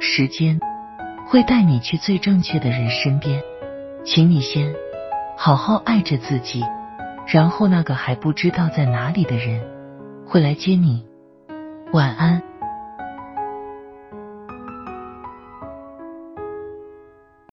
时间会带你去最正确的人身边请你先好好爱着自己然后那个还不知道在哪里的人会来接你。晚安。